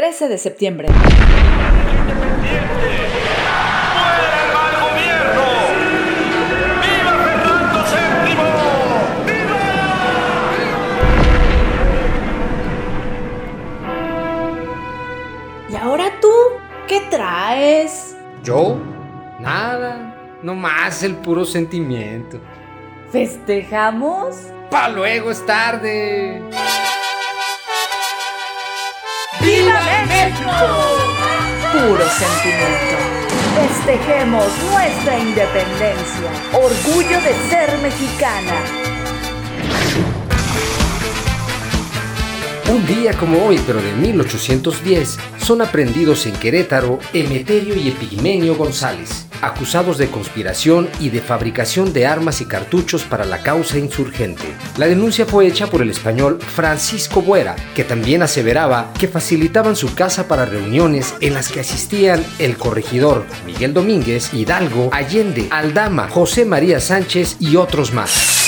13 de septiembre. ¿Y ahora tú? ¿Qué traes? ¿Yo? Nada, nomás el puro sentimiento. ¿Festejamos? ¡Pa luego es tarde! Puro sentimiento. Festejemos nuestra independencia. Orgullo de ser mexicana. Un día como hoy, pero de 1810, son aprendidos en Querétaro Emeterio y Epigmenio González, acusados de conspiración y de fabricación de armas y cartuchos para la causa insurgente. La denuncia fue hecha por el español Francisco Buera, que también aseveraba que facilitaban su casa para reuniones en las que asistían el corregidor Miguel Domínguez, Hidalgo, Allende, Aldama, José María Sánchez y otros más.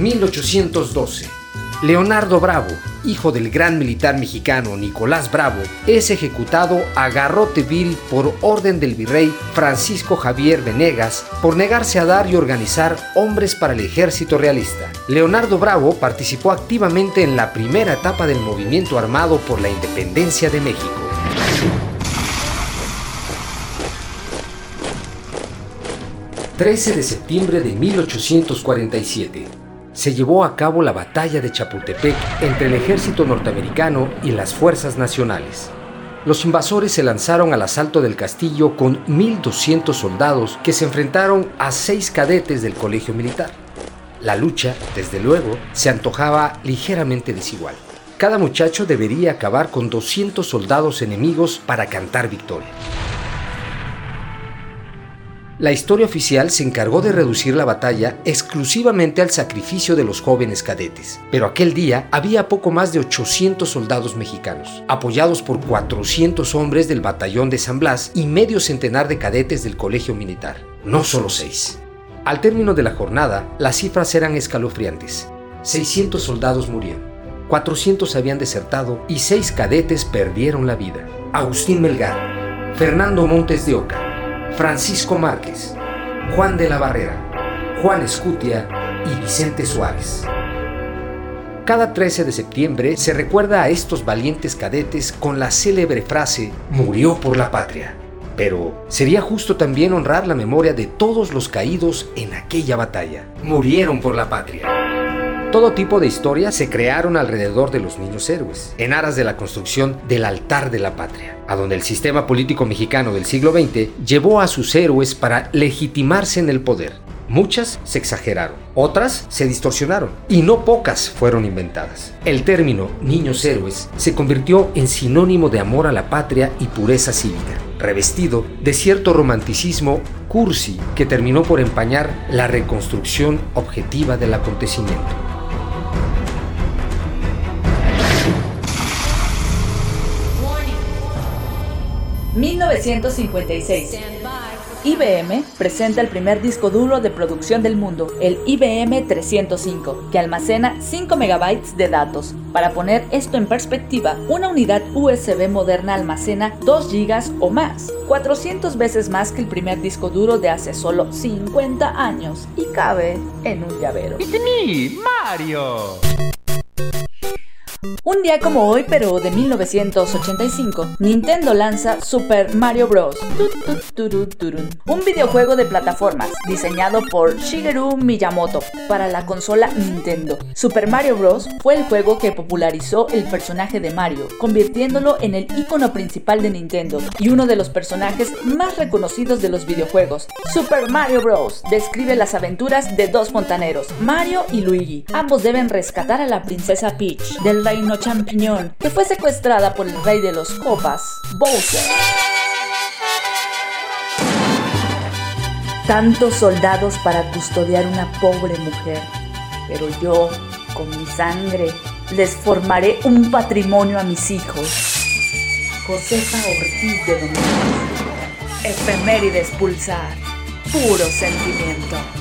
1812. Leonardo Bravo, hijo del gran militar mexicano Nicolás Bravo, es ejecutado a garrote vil por orden del virrey Francisco Javier Venegas por negarse a dar y organizar hombres para el ejército realista. Leonardo Bravo participó activamente en la primera etapa del movimiento armado por la independencia de México. ...13 de septiembre de 1847 se llevó a cabo la batalla de Chapultepec entre el ejército norteamericano y las fuerzas nacionales. Los invasores se lanzaron al asalto del castillo con 1.200 soldados que se enfrentaron a seis cadetes del colegio militar. La lucha, desde luego, se antojaba ligeramente desigual. Cada muchacho debería acabar con 200 soldados enemigos para cantar victoria. La historia oficial se encargó de reducir la batalla exclusivamente al sacrificio de los jóvenes cadetes, pero aquel día había poco más de 800 soldados mexicanos, apoyados por 400 hombres del batallón de San Blas y medio centenar de cadetes del colegio militar, no solo seis. Al término de la jornada, las cifras eran escalofriantes. 600 soldados murieron, 400 habían desertado y seis cadetes perdieron la vida. Agustín Melgar, Fernando Montes de Oca, Francisco Márquez, Juan de la Barrera, Juan Escutia y Vicente Suárez. Cada 13 de septiembre se recuerda a estos valientes cadetes con la célebre frase murió por la patria. Pero sería justo también honrar la memoria de todos los caídos en aquella batalla. Murieron por la patria. Todo tipo de historias se crearon alrededor de los niños héroes, en aras de la construcción del altar de la patria, a donde el sistema político mexicano del siglo XX llevó a sus héroes para legitimarse en el poder. Muchas se exageraron, otras se distorsionaron y no pocas fueron inventadas. El término niños héroes se convirtió en sinónimo de amor a la patria y pureza cívica, revestido de cierto romanticismo cursi que terminó por empañar la reconstrucción objetiva del acontecimiento. 1956. IBM presenta el primer disco duro de producción del mundo, el IBM 305, que almacena 5 megabytes de datos. Para poner esto en perspectiva, una unidad USB moderna almacena 2 gigas o más, 400 veces más que el primer disco duro de hace solo 50 años y cabe en un llavero. Mario! Un día como hoy, pero de 1985, Nintendo lanza Super Mario Bros. Un videojuego de plataformas diseñado por Shigeru Miyamoto para la consola Nintendo. Super Mario Bros. fue el juego que popularizó el personaje de Mario, convirtiéndolo en el icono principal de Nintendo y uno de los personajes más reconocidos de los videojuegos. Super Mario Bros. describe las aventuras de dos fontaneros, Mario y Luigi. Ambos deben rescatar a la princesa Peach del champiñón, que fue secuestrada por el rey de los copas, Bowser. Tantos soldados para custodiar una pobre mujer, pero yo, con mi sangre, les formaré un patrimonio a mis hijos. Josefa Ortiz de Domingo. Efemérides pulsar. Puro sentimiento.